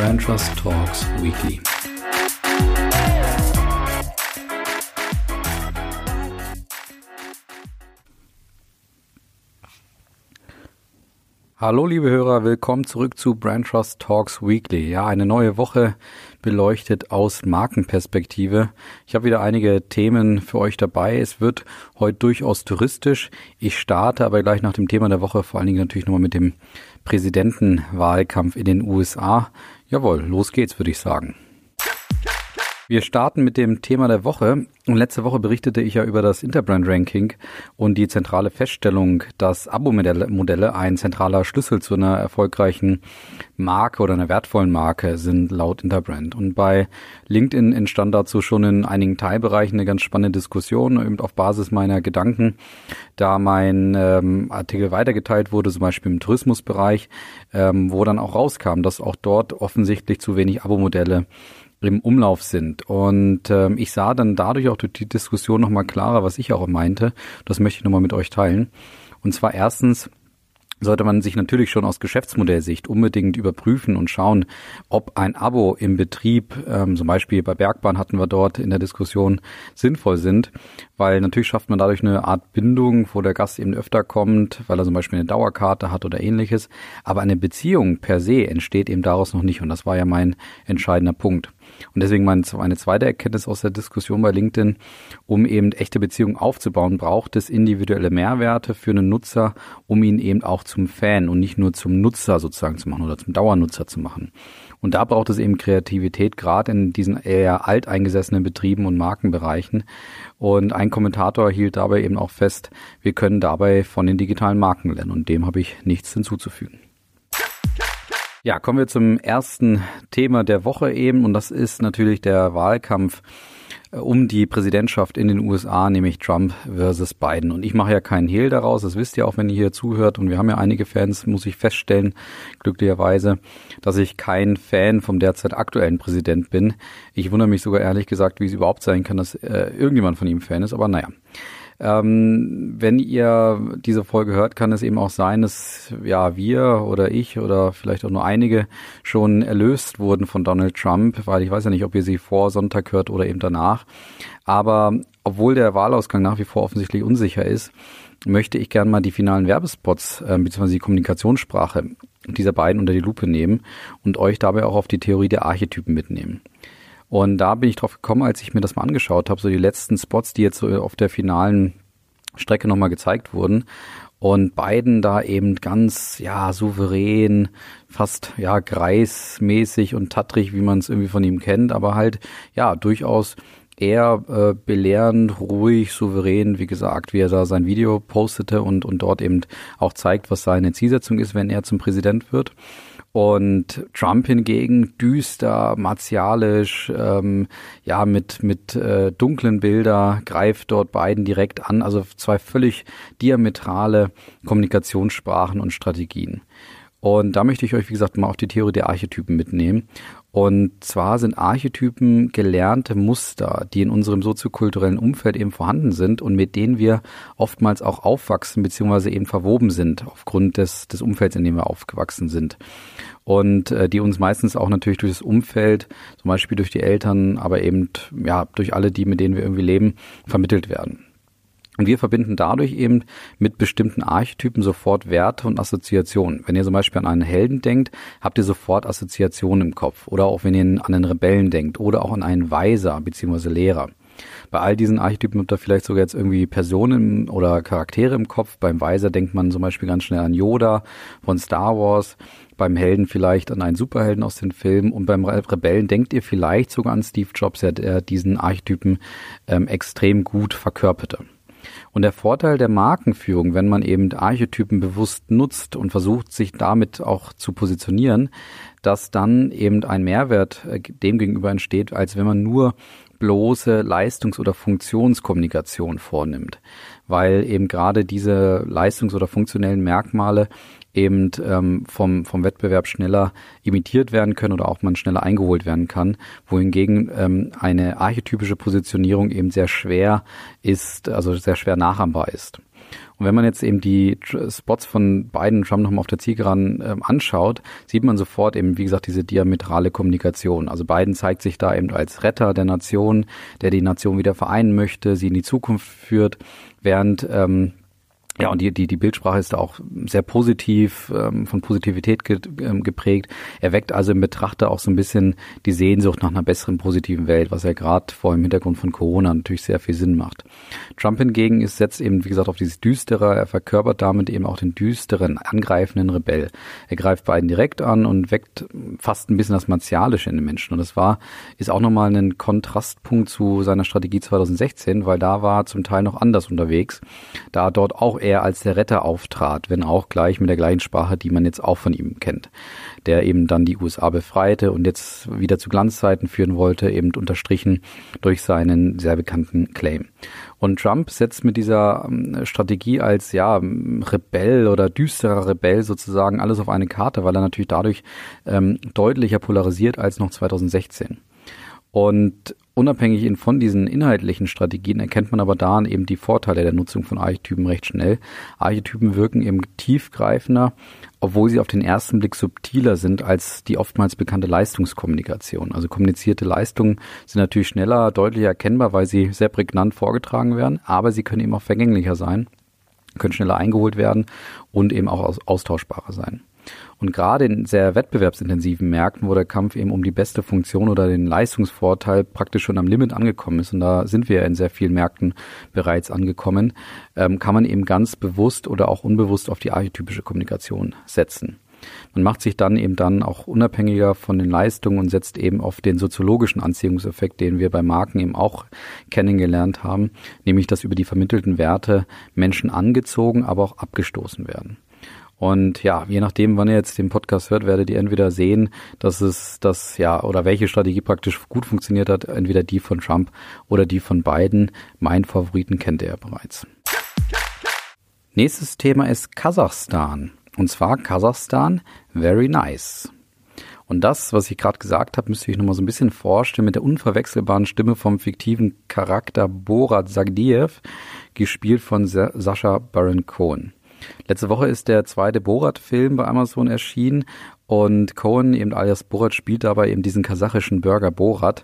Brand Trust Talks Weekly. Hallo liebe Hörer, willkommen zurück zu Brand Trust Talks Weekly. Ja, eine neue Woche beleuchtet aus Markenperspektive. Ich habe wieder einige Themen für euch dabei. Es wird heute durchaus touristisch. Ich starte aber gleich nach dem Thema der Woche vor allen Dingen natürlich nochmal mit dem Präsidentenwahlkampf in den USA. Jawohl, los geht's, würde ich sagen. Wir starten mit dem Thema der Woche. Und letzte Woche berichtete ich ja über das Interbrand Ranking und die zentrale Feststellung, dass Abo-Modelle ein zentraler Schlüssel zu einer erfolgreichen Marke oder einer wertvollen Marke sind laut Interbrand. Und bei LinkedIn entstand dazu schon in einigen Teilbereichen eine ganz spannende Diskussion, eben auf Basis meiner Gedanken, da mein ähm, Artikel weitergeteilt wurde, zum Beispiel im Tourismusbereich, ähm, wo dann auch rauskam, dass auch dort offensichtlich zu wenig Abo-Modelle im Umlauf sind. Und ähm, ich sah dann dadurch auch durch die Diskussion nochmal klarer, was ich auch meinte. Das möchte ich nochmal mit euch teilen. Und zwar erstens, sollte man sich natürlich schon aus Geschäftsmodellsicht unbedingt überprüfen und schauen, ob ein Abo im Betrieb, ähm, zum Beispiel bei Bergbahn hatten wir dort in der Diskussion, sinnvoll sind, weil natürlich schafft man dadurch eine Art Bindung, wo der Gast eben öfter kommt, weil er zum Beispiel eine Dauerkarte hat oder ähnliches. Aber eine Beziehung per se entsteht eben daraus noch nicht und das war ja mein entscheidender Punkt. Und deswegen meine zweite Erkenntnis aus der Diskussion bei LinkedIn, um eben echte Beziehungen aufzubauen, braucht es individuelle Mehrwerte für einen Nutzer, um ihn eben auch zum Fan und nicht nur zum Nutzer sozusagen zu machen oder zum Dauernutzer zu machen. Und da braucht es eben Kreativität, gerade in diesen eher alteingesessenen Betrieben und Markenbereichen. Und ein Kommentator hielt dabei eben auch fest, wir können dabei von den digitalen Marken lernen. Und dem habe ich nichts hinzuzufügen. Ja, kommen wir zum ersten Thema der Woche eben und das ist natürlich der Wahlkampf äh, um die Präsidentschaft in den USA, nämlich Trump versus Biden. Und ich mache ja keinen Hehl daraus, das wisst ihr auch, wenn ihr hier zuhört. Und wir haben ja einige Fans, muss ich feststellen, glücklicherweise, dass ich kein Fan vom derzeit aktuellen Präsident bin. Ich wundere mich sogar ehrlich gesagt, wie es überhaupt sein kann, dass äh, irgendjemand von ihm Fan ist, aber naja. Ähm, wenn ihr diese Folge hört, kann es eben auch sein, dass ja wir oder ich oder vielleicht auch nur einige schon erlöst wurden von Donald Trump, weil ich weiß ja nicht, ob ihr sie vor Sonntag hört oder eben danach. Aber obwohl der Wahlausgang nach wie vor offensichtlich unsicher ist, möchte ich gerne mal die finalen Werbespots äh, bzw. die Kommunikationssprache dieser beiden unter die Lupe nehmen und euch dabei auch auf die Theorie der Archetypen mitnehmen. Und da bin ich drauf gekommen, als ich mir das mal angeschaut habe, so die letzten Spots, die jetzt so auf der finalen Strecke nochmal gezeigt wurden. Und beiden da eben ganz, ja, souverän, fast, ja, greismäßig und tattrig, wie man es irgendwie von ihm kennt, aber halt, ja, durchaus eher äh, belehrend, ruhig, souverän, wie gesagt, wie er da sein Video postete und, und dort eben auch zeigt, was seine Zielsetzung ist, wenn er zum Präsident wird. Und Trump hingegen düster, martialisch, ähm, ja, mit, mit äh, dunklen Bilder, greift dort beiden direkt an. Also zwei völlig diametrale Kommunikationssprachen und Strategien. Und da möchte ich euch, wie gesagt, mal auf die Theorie der Archetypen mitnehmen. Und zwar sind Archetypen gelernte Muster, die in unserem soziokulturellen Umfeld eben vorhanden sind und mit denen wir oftmals auch aufwachsen beziehungsweise eben verwoben sind aufgrund des, des Umfelds, in dem wir aufgewachsen sind. Und äh, die uns meistens auch natürlich durch das Umfeld, zum Beispiel durch die Eltern, aber eben ja durch alle die, mit denen wir irgendwie leben, vermittelt werden. Und wir verbinden dadurch eben mit bestimmten Archetypen sofort Werte und Assoziationen. Wenn ihr zum Beispiel an einen Helden denkt, habt ihr sofort Assoziationen im Kopf. Oder auch wenn ihr an einen Rebellen denkt oder auch an einen Weiser bzw. Lehrer. Bei all diesen Archetypen habt ihr vielleicht sogar jetzt irgendwie Personen oder Charaktere im Kopf. Beim Weiser denkt man zum Beispiel ganz schnell an Yoda von Star Wars. Beim Helden vielleicht an einen Superhelden aus den Filmen. Und beim Rebellen denkt ihr vielleicht sogar an Steve Jobs, der diesen Archetypen ähm, extrem gut verkörperte. Und der Vorteil der Markenführung, wenn man eben Archetypen bewusst nutzt und versucht, sich damit auch zu positionieren, dass dann eben ein Mehrwert äh, dem gegenüber entsteht, als wenn man nur bloße Leistungs- oder Funktionskommunikation vornimmt. Weil eben gerade diese leistungs- oder funktionellen Merkmale eben ähm, vom, vom Wettbewerb schneller imitiert werden können oder auch man schneller eingeholt werden kann, wohingegen ähm, eine archetypische Positionierung eben sehr schwer ist, also sehr schwer nachahmbar ist. Und wenn man jetzt eben die Spots von beiden Trump nochmal auf der Zielgeraden äh, anschaut, sieht man sofort eben, wie gesagt, diese diametrale Kommunikation. Also Biden zeigt sich da eben als Retter der Nation, der die Nation wieder vereinen möchte, sie in die Zukunft führt, während ähm, ja, und die, die, die Bildsprache ist auch sehr positiv, ähm, von Positivität ge, ähm, geprägt. Er weckt also im Betrachter auch so ein bisschen die Sehnsucht nach einer besseren positiven Welt, was ja gerade vor dem Hintergrund von Corona natürlich sehr viel Sinn macht. Trump hingegen ist, setzt eben, wie gesagt, auf dieses Düstere, er verkörpert damit eben auch den düsteren, angreifenden Rebell. Er greift beiden direkt an und weckt fast ein bisschen das Martialische in den Menschen. Und das war, ist auch nochmal ein Kontrastpunkt zu seiner Strategie 2016, weil da war zum Teil noch anders unterwegs, da dort auch er als der Retter auftrat, wenn auch gleich mit der gleichen Sprache, die man jetzt auch von ihm kennt. Der eben dann die USA befreite und jetzt wieder zu Glanzzeiten führen wollte, eben unterstrichen durch seinen sehr bekannten Claim. Und Trump setzt mit dieser ähm, Strategie als ja Rebell oder düsterer Rebell sozusagen alles auf eine Karte, weil er natürlich dadurch ähm, deutlicher polarisiert als noch 2016. Und unabhängig von diesen inhaltlichen Strategien erkennt man aber da eben die Vorteile der Nutzung von Archetypen recht schnell. Archetypen wirken eben tiefgreifender, obwohl sie auf den ersten Blick subtiler sind als die oftmals bekannte Leistungskommunikation. Also kommunizierte Leistungen sind natürlich schneller, deutlicher erkennbar, weil sie sehr prägnant vorgetragen werden, aber sie können eben auch vergänglicher sein, können schneller eingeholt werden und eben auch austauschbarer sein. Und gerade in sehr wettbewerbsintensiven Märkten, wo der Kampf eben um die beste Funktion oder den Leistungsvorteil praktisch schon am Limit angekommen ist, und da sind wir ja in sehr vielen Märkten bereits angekommen, ähm, kann man eben ganz bewusst oder auch unbewusst auf die archetypische Kommunikation setzen. Man macht sich dann eben dann auch unabhängiger von den Leistungen und setzt eben auf den soziologischen Anziehungseffekt, den wir bei Marken eben auch kennengelernt haben, nämlich dass über die vermittelten Werte Menschen angezogen, aber auch abgestoßen werden. Und ja, je nachdem, wann ihr jetzt den Podcast hört, werdet ihr entweder sehen, dass es das, ja, oder welche Strategie praktisch gut funktioniert hat, entweder die von Trump oder die von Biden. Mein Favoriten kennt ihr ja bereits. Nächstes Thema ist Kasachstan. Und zwar Kasachstan, very nice. Und das, was ich gerade gesagt habe, müsste ich nochmal so ein bisschen vorstellen mit der unverwechselbaren Stimme vom fiktiven Charakter Borat Sagdiev, gespielt von Sascha Baron Cohen. Letzte Woche ist der zweite Borat-Film bei Amazon erschienen und Cohen, eben alias Borat, spielt dabei eben diesen kasachischen Burger Borat.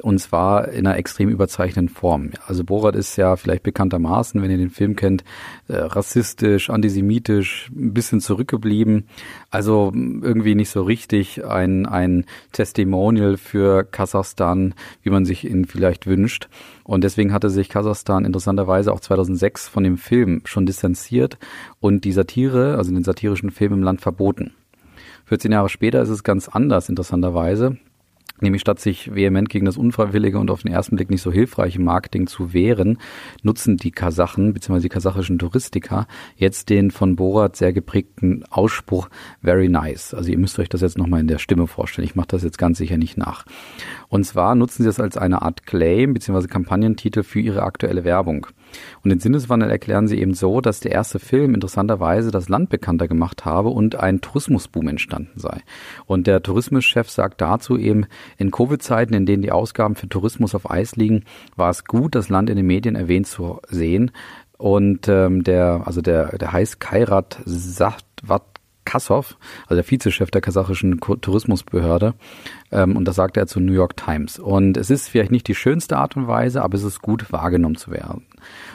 Und zwar in einer extrem überzeichneten Form. Also Borat ist ja vielleicht bekanntermaßen, wenn ihr den Film kennt, äh, rassistisch, antisemitisch, ein bisschen zurückgeblieben. Also irgendwie nicht so richtig ein, ein Testimonial für Kasachstan, wie man sich ihn vielleicht wünscht. Und deswegen hatte sich Kasachstan interessanterweise auch 2006 von dem Film schon distanziert und die Satire, also den satirischen Film im Land verboten. 14 Jahre später ist es ganz anders, interessanterweise. Nämlich statt sich vehement gegen das unfreiwillige und auf den ersten Blick nicht so hilfreiche Marketing zu wehren, nutzen die Kasachen bzw. die kasachischen Touristiker jetzt den von Borat sehr geprägten Ausspruch very nice. Also ihr müsst euch das jetzt nochmal in der Stimme vorstellen. Ich mache das jetzt ganz sicher nicht nach. Und zwar nutzen sie das als eine Art Claim bzw. Kampagnentitel für ihre aktuelle Werbung. Und den Sinneswandel erklären sie eben so, dass der erste Film interessanterweise das Land bekannter gemacht habe und ein Tourismusboom entstanden sei. Und der Tourismuschef sagt dazu eben, in Covid-Zeiten, in denen die Ausgaben für Tourismus auf Eis liegen, war es gut, das Land in den Medien erwähnt zu sehen. Und ähm, der, also der, der heißt Kairat Sachtwat Kassow, also der Vizechef der kasachischen Tourismusbehörde. Ähm, und das sagte er zu New York Times. Und es ist vielleicht nicht die schönste Art und Weise, aber es ist gut wahrgenommen zu werden.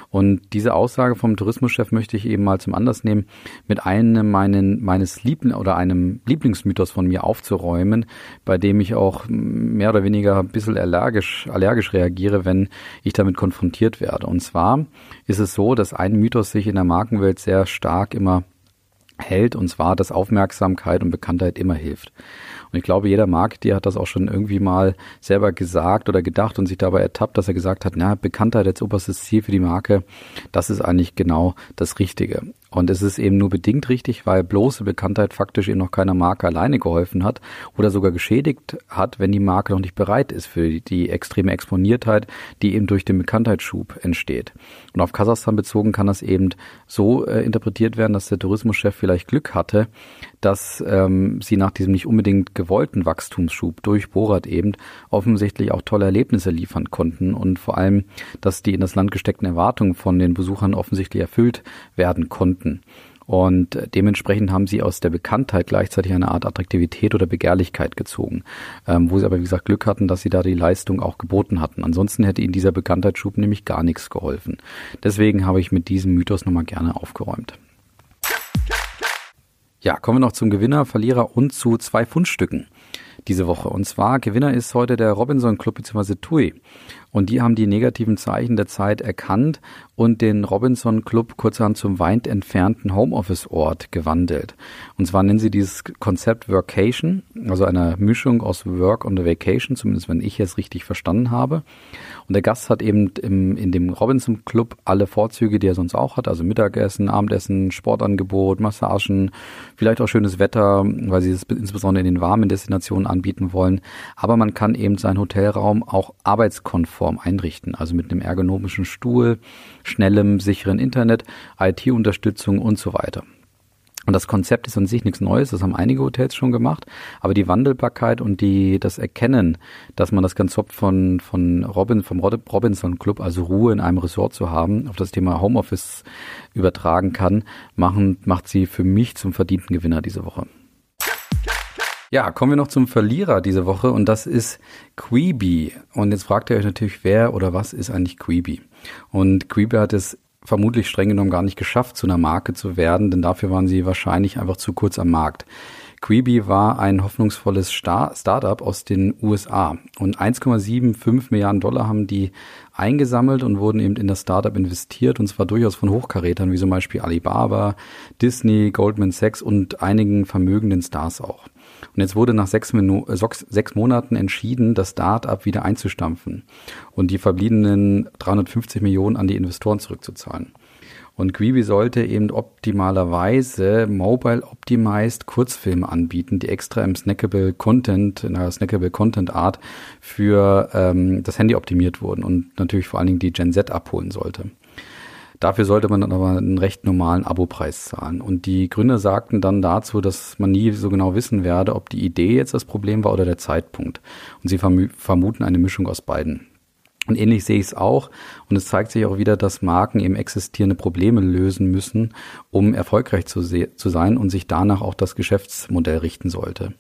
Und diese Aussage vom Tourismuschef möchte ich eben mal zum Anlass nehmen, mit einem meinen, meines Liebling oder einem Lieblingsmythos von mir aufzuräumen, bei dem ich auch mehr oder weniger ein bisschen allergisch, allergisch reagiere, wenn ich damit konfrontiert werde. Und zwar ist es so, dass ein Mythos sich in der Markenwelt sehr stark immer hält, und zwar, dass Aufmerksamkeit und Bekanntheit immer hilft. Und ich glaube, jeder Marketeer hat das auch schon irgendwie mal selber gesagt oder gedacht und sich dabei ertappt, dass er gesagt hat, na, Bekanntheit als oberstes Ziel für die Marke, das ist eigentlich genau das Richtige. Und es ist eben nur bedingt richtig, weil bloße Bekanntheit faktisch eben noch keiner Marke alleine geholfen hat oder sogar geschädigt hat, wenn die Marke noch nicht bereit ist für die extreme Exponiertheit, die eben durch den Bekanntheitsschub entsteht. Und auf Kasachstan bezogen kann das eben so äh, interpretiert werden, dass der Tourismuschef vielleicht Glück hatte, dass ähm, sie nach diesem nicht unbedingt gewollten Wachstumsschub durch Borat eben offensichtlich auch tolle Erlebnisse liefern konnten und vor allem, dass die in das Land gesteckten Erwartungen von den Besuchern offensichtlich erfüllt werden konnten. Und dementsprechend haben sie aus der Bekanntheit gleichzeitig eine Art Attraktivität oder Begehrlichkeit gezogen, ähm, wo sie aber wie gesagt Glück hatten, dass sie da die Leistung auch geboten hatten. Ansonsten hätte ihnen dieser Bekanntheitsschub nämlich gar nichts geholfen. Deswegen habe ich mit diesem Mythos nochmal gerne aufgeräumt. Ja, kommen wir noch zum Gewinner, Verlierer und zu zwei Fundstücken diese Woche. Und zwar Gewinner ist heute der Robinson Club bzw. TUI. Und die haben die negativen Zeichen der Zeit erkannt und den Robinson Club kurzerhand zum weit entfernten Homeoffice-Ort gewandelt. Und zwar nennen sie dieses Konzept Workation, also eine Mischung aus Work und Vacation, zumindest wenn ich es richtig verstanden habe. Und der Gast hat eben im, in dem Robinson Club alle Vorzüge, die er sonst auch hat, also Mittagessen, Abendessen, Sportangebot, Massagen, vielleicht auch schönes Wetter, weil sie es insbesondere in den warmen Destinationen anbieten wollen. Aber man kann eben seinen Hotelraum auch arbeitskonform einrichten, also mit einem ergonomischen Stuhl, schnellem, sicheren Internet, IT-Unterstützung und so weiter. Und das Konzept ist an sich nichts Neues, das haben einige Hotels schon gemacht, aber die Wandelbarkeit und die, das Erkennen, dass man das Konzept von, von Robin, vom Robinson Club, also Ruhe in einem Resort zu haben, auf das Thema Homeoffice übertragen kann, machen, macht sie für mich zum verdienten Gewinner diese Woche. Ja, kommen wir noch zum Verlierer diese Woche und das ist Queeby. Und jetzt fragt ihr euch natürlich, wer oder was ist eigentlich Queeby? Und Queeby hat es vermutlich streng genommen gar nicht geschafft, zu einer Marke zu werden, denn dafür waren sie wahrscheinlich einfach zu kurz am Markt. Quibi war ein hoffnungsvolles Star Startup aus den USA und 1,75 Milliarden Dollar haben die eingesammelt und wurden eben in das Startup investiert und zwar durchaus von Hochkarätern wie zum Beispiel Alibaba, Disney, Goldman Sachs und einigen vermögenden Stars auch. Und jetzt wurde nach sechs, Minu äh, sechs Monaten entschieden, das Start-up wieder einzustampfen und die verbliebenen 350 Millionen an die Investoren zurückzuzahlen. Und Quibi sollte eben optimalerweise mobile optimized Kurzfilme anbieten, die extra im snackable Content, in einer snackable Content Art für ähm, das Handy optimiert wurden und natürlich vor allen Dingen die Gen Z abholen sollte. Dafür sollte man dann aber einen recht normalen Abopreis zahlen. Und die Gründer sagten dann dazu, dass man nie so genau wissen werde, ob die Idee jetzt das Problem war oder der Zeitpunkt. Und sie vermuten eine Mischung aus beiden. Und ähnlich sehe ich es auch. Und es zeigt sich auch wieder, dass Marken eben existierende Probleme lösen müssen, um erfolgreich zu, zu, sein und sich danach auch das Geschäftsmodell richten sollte.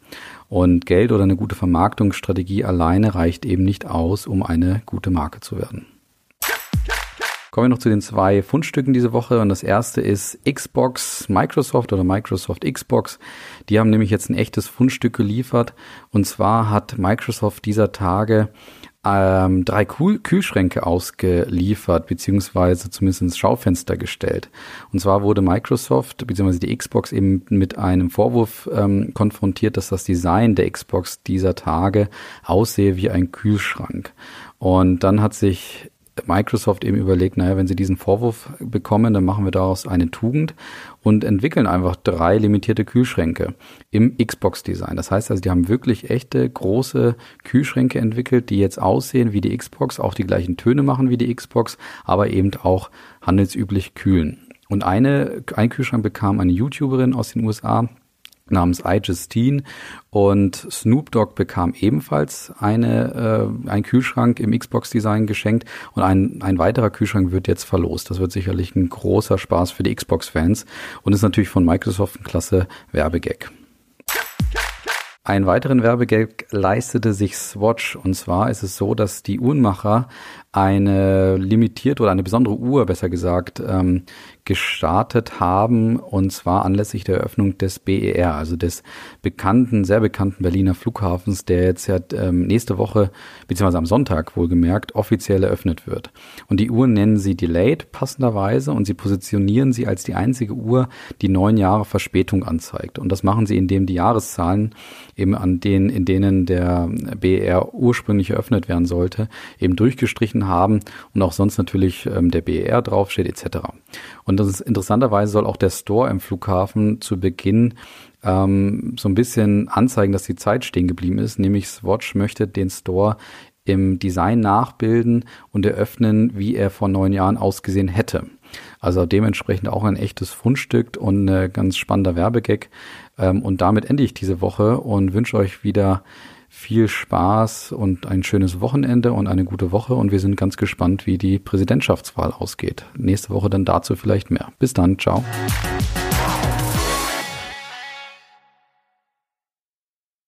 Und Geld oder eine gute Vermarktungsstrategie alleine reicht eben nicht aus, um eine gute Marke zu werden. Kommen wir noch zu den zwei Fundstücken diese Woche. Und das erste ist Xbox Microsoft oder Microsoft Xbox. Die haben nämlich jetzt ein echtes Fundstück geliefert. Und zwar hat Microsoft dieser Tage ähm, drei Kühl Kühlschränke ausgeliefert, beziehungsweise zumindest ins Schaufenster gestellt. Und zwar wurde Microsoft, beziehungsweise die Xbox eben mit einem Vorwurf ähm, konfrontiert, dass das Design der Xbox dieser Tage aussehe wie ein Kühlschrank. Und dann hat sich Microsoft eben überlegt, naja, wenn sie diesen Vorwurf bekommen, dann machen wir daraus eine Tugend und entwickeln einfach drei limitierte Kühlschränke im Xbox-Design. Das heißt also, die haben wirklich echte große Kühlschränke entwickelt, die jetzt aussehen wie die Xbox, auch die gleichen Töne machen wie die Xbox, aber eben auch handelsüblich kühlen. Und eine, ein Kühlschrank bekam eine YouTuberin aus den USA, namens iJustine und Snoop Dogg bekam ebenfalls eine, äh, ein Kühlschrank im Xbox-Design geschenkt und ein, ein weiterer Kühlschrank wird jetzt verlost. Das wird sicherlich ein großer Spaß für die Xbox-Fans und ist natürlich von Microsoft ein klasse Werbegag. Einen weiteren Werbegag leistete sich Swatch und zwar ist es so, dass die Uhrenmacher eine limitierte oder eine besondere Uhr, besser gesagt, ähm, gestartet haben und zwar anlässlich der Eröffnung des BER, also des bekannten, sehr bekannten Berliner Flughafens, der jetzt ja ähm, nächste Woche, beziehungsweise am Sonntag wohlgemerkt, offiziell eröffnet wird. Und die Uhr nennen sie Delayed passenderweise und sie positionieren sie als die einzige Uhr, die neun Jahre Verspätung anzeigt. Und das machen sie, indem die Jahreszahlen eben an denen, in denen der BER ursprünglich eröffnet werden sollte, eben durchgestrichen haben und auch sonst natürlich ähm, der BER draufsteht etc. Und Und das ist, interessanterweise soll auch der Store im Flughafen zu Beginn ähm, so ein bisschen anzeigen, dass die Zeit stehen geblieben ist. Nämlich Swatch möchte den Store im Design nachbilden und eröffnen, wie er vor neun Jahren ausgesehen hätte. Also dementsprechend auch ein echtes Fundstück und ein ganz spannender Werbegag. Ähm, und damit ende ich diese Woche und wünsche euch wieder viel Spaß und ein schönes Wochenende und eine gute Woche. Und wir sind ganz gespannt, wie die Präsidentschaftswahl ausgeht. Nächste Woche dann dazu vielleicht mehr. Bis dann. Ciao.